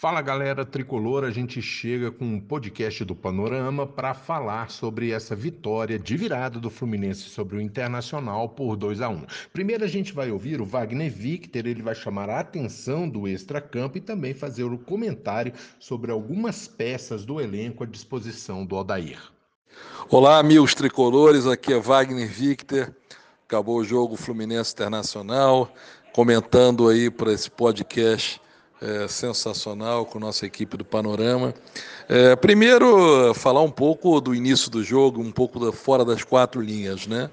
Fala galera tricolor, a gente chega com um podcast do Panorama para falar sobre essa vitória de virada do Fluminense sobre o Internacional por 2 a 1. Primeiro a gente vai ouvir o Wagner Victor, ele vai chamar a atenção do extracampo e também fazer o comentário sobre algumas peças do elenco à disposição do Odair. Olá, amigos tricolores, aqui é Wagner Victor. Acabou o jogo Fluminense Internacional, comentando aí para esse podcast é, sensacional com nossa equipe do Panorama. É, primeiro, falar um pouco do início do jogo, um pouco da, fora das quatro linhas, né?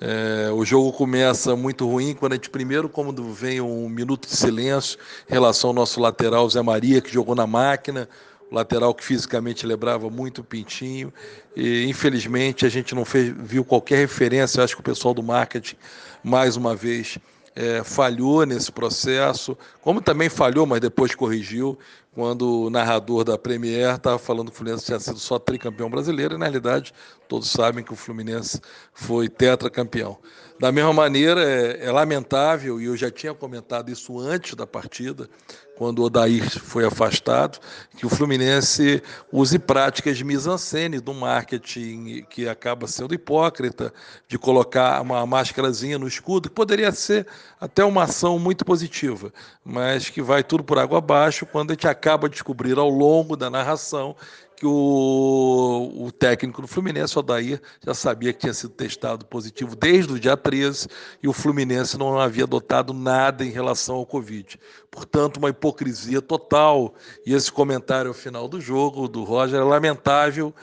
É, o jogo começa muito ruim quando a gente primeiro, quando vem um minuto de silêncio em relação ao nosso lateral Zé Maria, que jogou na máquina, o lateral que fisicamente lembrava muito o Pintinho, e infelizmente a gente não fez, viu qualquer referência, acho que o pessoal do marketing, mais uma vez, é, falhou nesse processo, como também falhou, mas depois corrigiu, quando o narrador da Premier estava falando que o Fluminense tinha sido só tricampeão brasileiro, e na realidade todos sabem que o Fluminense foi tetracampeão. Da mesma maneira, é, é lamentável, e eu já tinha comentado isso antes da partida, quando o Odair foi afastado, que o Fluminense use práticas de mise-en-scène do marketing que acaba sendo hipócrita, de colocar uma máscarazinha no escudo, que poderia ser até uma ação muito positiva, mas que vai tudo por água abaixo quando a gente acaba de descobrir ao longo da narração que o, o técnico do Fluminense, o Odair, já sabia que tinha sido testado positivo desde o dia 13 e o Fluminense não havia adotado nada em relação ao Covid. Portanto, uma hipocrisia total. E esse comentário ao final do jogo do Roger é lamentável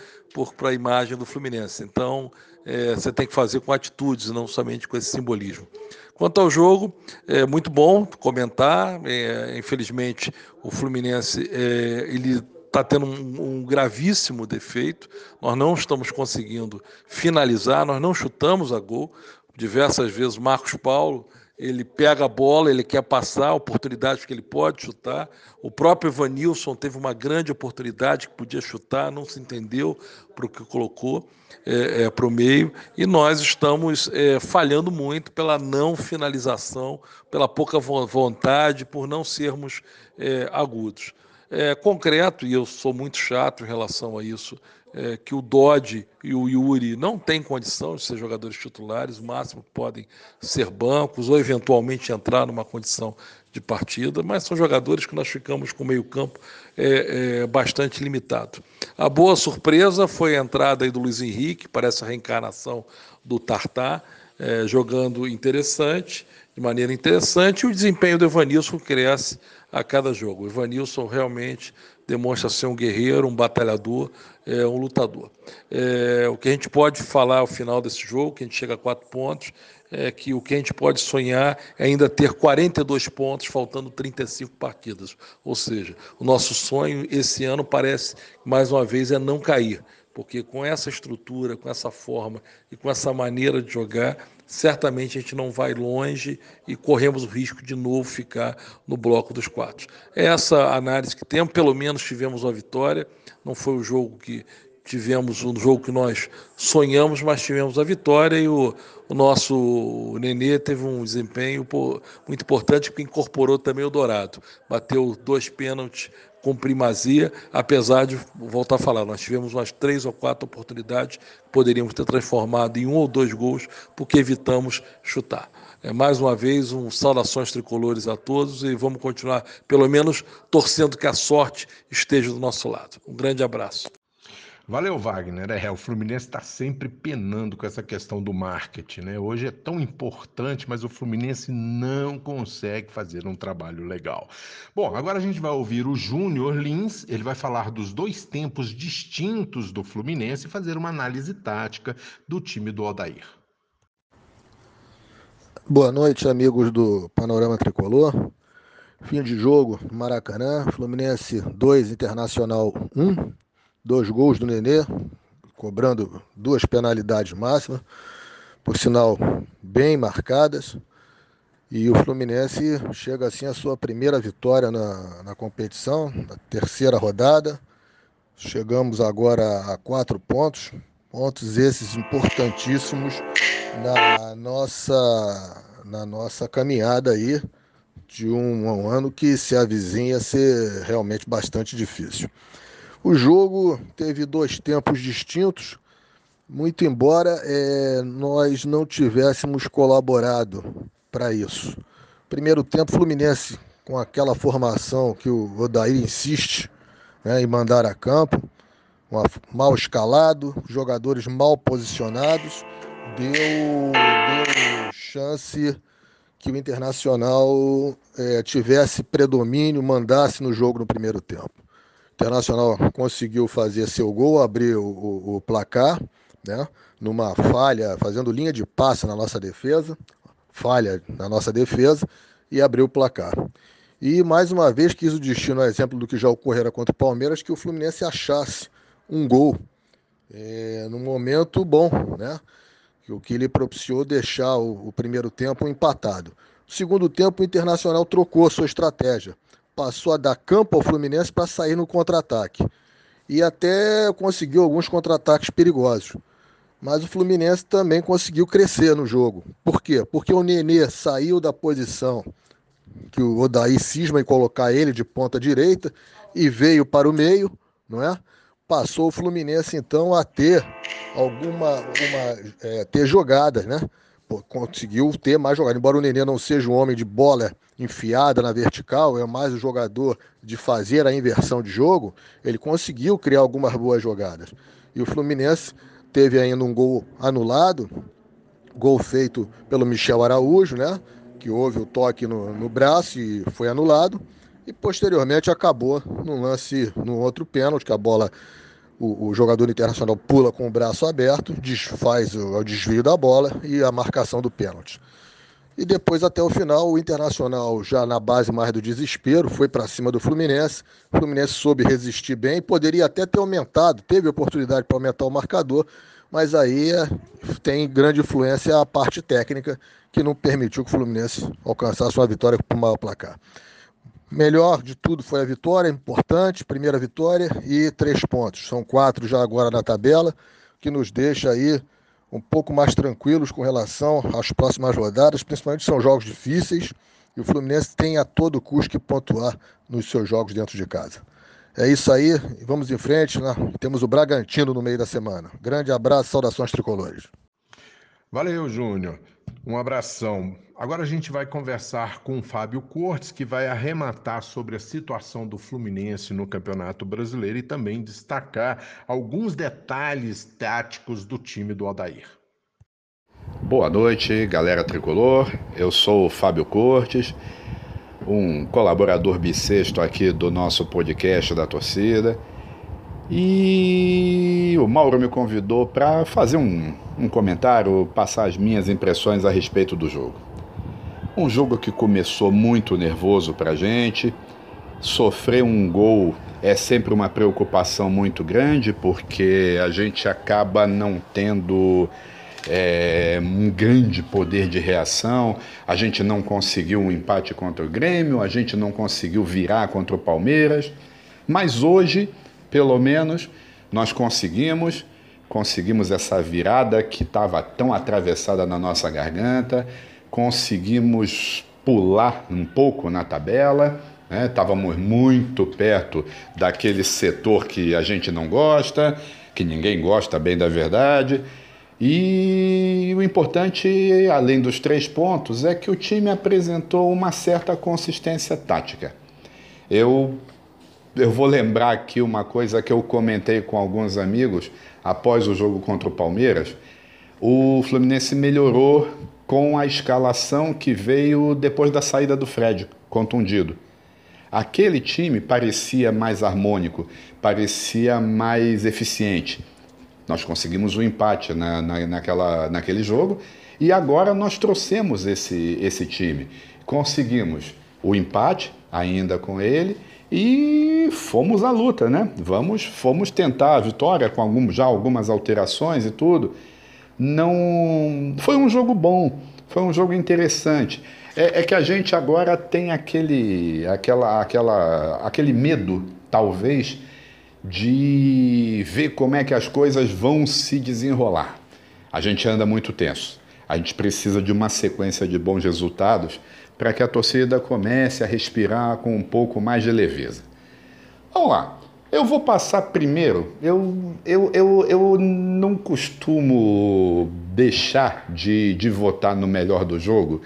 para a imagem do Fluminense. Então, é, você tem que fazer com atitudes, não somente com esse simbolismo. Quanto ao jogo, é muito bom comentar. É, infelizmente, o Fluminense é, ele está tendo um, um, gravíssimo defeito. Nós não estamos conseguindo finalizar, nós não chutamos a gol. Diversas vezes, Marcos Paulo ele pega a bola, ele quer passar, oportunidade que ele pode chutar. O próprio Evanilson teve uma grande oportunidade que podia chutar, não se entendeu para o que colocou é, é, para o meio. E nós estamos é, falhando muito pela não finalização, pela pouca vontade, por não sermos é, agudos é, concreto, e eu sou muito chato em relação a isso, é, que o Dodge e o Yuri não têm condição de ser jogadores titulares, o máximo podem ser bancos ou eventualmente entrar numa condição de partida, mas são jogadores que nós ficamos com meio campo é, é, bastante limitado. A boa surpresa foi a entrada do Luiz Henrique, parece a reencarnação do Tartar, é, jogando interessante, de maneira interessante, e o desempenho do Evanilson cresce a cada jogo. O Ivanilson realmente demonstra ser um guerreiro, um batalhador, é, um lutador. É, o que a gente pode falar ao final desse jogo, que a gente chega a quatro pontos, é que o que a gente pode sonhar é ainda ter 42 pontos, faltando 35 partidas. Ou seja, o nosso sonho esse ano parece, mais uma vez, é não cair porque com essa estrutura, com essa forma e com essa maneira de jogar, certamente a gente não vai longe e corremos o risco de novo ficar no bloco dos quatro. É essa análise que temos, pelo menos tivemos uma vitória, não foi o jogo que tivemos um jogo que nós sonhamos, mas tivemos a vitória e o, o nosso Nenê teve um desempenho muito importante porque incorporou também o Dourado. Bateu dois pênaltis com primazia, apesar de, voltar a falar, nós tivemos umas três ou quatro oportunidades que poderíamos ter transformado em um ou dois gols, porque evitamos chutar. É, mais uma vez, um saudações tricolores a todos e vamos continuar, pelo menos, torcendo que a sorte esteja do nosso lado. Um grande abraço. Valeu, Wagner. É, o Fluminense está sempre penando com essa questão do marketing, né? Hoje é tão importante, mas o Fluminense não consegue fazer um trabalho legal. Bom, agora a gente vai ouvir o Júnior Lins, ele vai falar dos dois tempos distintos do Fluminense e fazer uma análise tática do time do Odair. Boa noite, amigos do Panorama Tricolor. Fim de jogo, Maracanã, Fluminense 2, Internacional 1 dois gols do Nenê, cobrando duas penalidades máximas, por sinal bem marcadas. E o Fluminense chega assim à sua primeira vitória na, na competição, na terceira rodada. Chegamos agora a quatro pontos, pontos esses importantíssimos na nossa, na nossa caminhada aí de um, um ano que se avizinha ser realmente bastante difícil. O jogo teve dois tempos distintos, muito embora é, nós não tivéssemos colaborado para isso. Primeiro tempo, Fluminense, com aquela formação que o Odair insiste né, em mandar a campo, mal escalado, jogadores mal posicionados, deu, deu chance que o Internacional é, tivesse predomínio, mandasse no jogo no primeiro tempo. Internacional conseguiu fazer seu gol, abrir o, o, o placar, né, numa falha, fazendo linha de passe na nossa defesa, falha na nossa defesa e abriu o placar. E mais uma vez quis o destino, a exemplo do que já ocorrera contra o Palmeiras, que o Fluminense achasse um gol é, no momento bom, né? O que lhe propiciou deixar o, o primeiro tempo empatado. Segundo tempo, o Internacional trocou sua estratégia. Passou a dar campo ao Fluminense para sair no contra-ataque. E até conseguiu alguns contra-ataques perigosos. Mas o Fluminense também conseguiu crescer no jogo. Por quê? Porque o Nenê saiu da posição que o Odaí cisma em colocar ele de ponta direita e veio para o meio, não é? Passou o Fluminense então a ter alguma uma, é, ter jogadas, né? Conseguiu ter mais jogadas. Embora o Nenê não seja um homem de bola enfiada na vertical, é mais o jogador de fazer a inversão de jogo, ele conseguiu criar algumas boas jogadas. E o Fluminense teve ainda um gol anulado, gol feito pelo Michel Araújo, né? Que houve o toque no, no braço e foi anulado. E posteriormente acabou num lance, num outro pênalti, que a bola, o, o jogador internacional pula com o braço aberto, desfaz o, o desvio da bola e a marcação do pênalti. E depois, até o final, o Internacional, já na base mais do desespero, foi para cima do Fluminense. O Fluminense soube resistir bem, poderia até ter aumentado, teve oportunidade para aumentar o marcador, mas aí é, tem grande influência a parte técnica, que não permitiu que o Fluminense alcançasse uma vitória por maior placar. Melhor de tudo foi a vitória, importante, primeira vitória e três pontos. São quatro já agora na tabela, que nos deixa aí um pouco mais tranquilos com relação às próximas rodadas, principalmente são jogos difíceis e o Fluminense tem a todo custo que pontuar nos seus jogos dentro de casa. É isso aí, vamos em frente, né? temos o Bragantino no meio da semana. Grande abraço, saudações tricolores. Valeu, Júnior. Um abração. Agora a gente vai conversar com o Fábio Cortes, que vai arrematar sobre a situação do Fluminense no Campeonato Brasileiro e também destacar alguns detalhes táticos do time do Aldair. Boa noite, galera tricolor. Eu sou o Fábio Cortes, um colaborador bissexto aqui do nosso podcast da torcida. E o Mauro me convidou para fazer um, um comentário, passar as minhas impressões a respeito do jogo. Um jogo que começou muito nervoso para a gente. Sofrer um gol é sempre uma preocupação muito grande, porque a gente acaba não tendo é, um grande poder de reação. A gente não conseguiu um empate contra o Grêmio, a gente não conseguiu virar contra o Palmeiras. Mas hoje, pelo menos, nós conseguimos. Conseguimos essa virada que estava tão atravessada na nossa garganta conseguimos pular um pouco na tabela, né? estávamos muito perto daquele setor que a gente não gosta, que ninguém gosta bem da verdade. E o importante, além dos três pontos, é que o time apresentou uma certa consistência tática. Eu, eu vou lembrar aqui uma coisa que eu comentei com alguns amigos após o jogo contra o Palmeiras. O Fluminense melhorou com a escalação que veio depois da saída do Fred, contundido. Aquele time parecia mais harmônico, parecia mais eficiente. Nós conseguimos o um empate na, na, naquela, naquele jogo e agora nós trouxemos esse, esse time. Conseguimos o empate ainda com ele e fomos à luta, né? Vamos, fomos tentar a vitória com algum, já algumas alterações e tudo não. Foi um jogo bom, foi um jogo interessante. É, é, que a gente agora tem aquele, aquela, aquela, aquele medo, talvez, de ver como é que as coisas vão se desenrolar. A gente anda muito tenso. A gente precisa de uma sequência de bons resultados para que a torcida comece a respirar com um pouco mais de leveza. Vamos lá. Eu vou passar primeiro. Eu, eu, eu, eu não costumo deixar de, de votar no melhor do jogo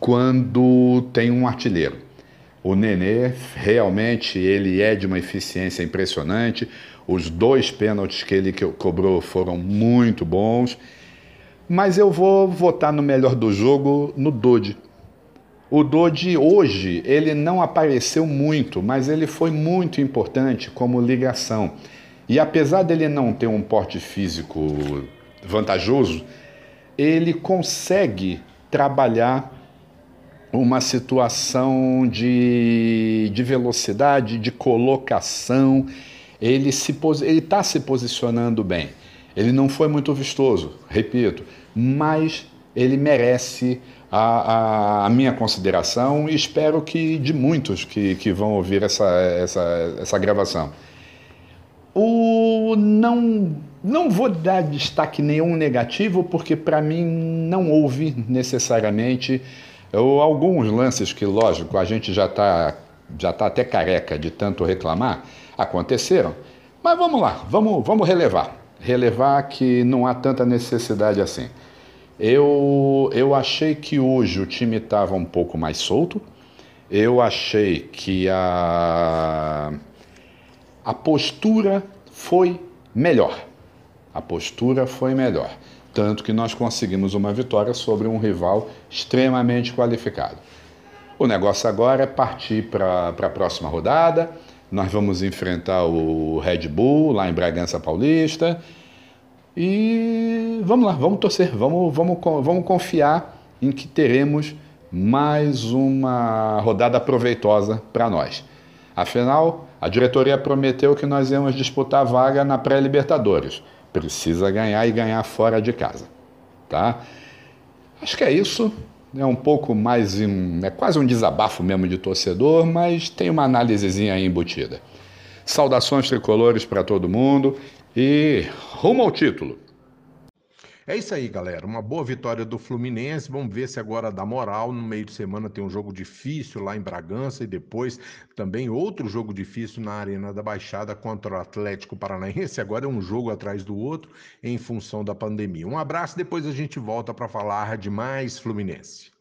quando tem um artilheiro. O Nenê realmente ele é de uma eficiência impressionante. Os dois pênaltis que ele cobrou foram muito bons. Mas eu vou votar no melhor do jogo no Dodi. O Dodi hoje, ele não apareceu muito, mas ele foi muito importante como ligação. E apesar dele não ter um porte físico vantajoso, ele consegue trabalhar uma situação de, de velocidade, de colocação. Ele está se posicionando bem. Ele não foi muito vistoso, repito, mas ele merece a, a, a, minha consideração e espero que de muitos que, que vão ouvir essa, essa, essa gravação. O não, não vou dar destaque nenhum negativo, porque para mim não houve necessariamente ou alguns lances que, lógico, a gente já está já tá até careca de tanto reclamar, aconteceram. Mas vamos lá, vamos, vamos relevar. Relevar que não há tanta necessidade assim. Eu, eu achei que hoje o time estava um pouco mais solto. Eu achei que a, a postura foi melhor. A postura foi melhor. Tanto que nós conseguimos uma vitória sobre um rival extremamente qualificado. O negócio agora é partir para a próxima rodada. Nós vamos enfrentar o Red Bull lá em Bragança Paulista e vamos lá, vamos torcer, vamos, vamos, vamos confiar em que teremos mais uma rodada proveitosa para nós. Afinal, a diretoria prometeu que nós íamos disputar vaga na pré-Libertadores. Precisa ganhar e ganhar fora de casa, tá? Acho que é isso. É um pouco mais, um, é quase um desabafo mesmo de torcedor, mas tem uma análisezinha aí embutida. Saudações tricolores para todo mundo e rumo ao título. É isso aí, galera. Uma boa vitória do Fluminense. Vamos ver se agora dá moral. No meio de semana tem um jogo difícil lá em Bragança e depois também outro jogo difícil na Arena da Baixada contra o Atlético Paranaense. Agora é um jogo atrás do outro em função da pandemia. Um abraço, depois a gente volta para falar de mais Fluminense.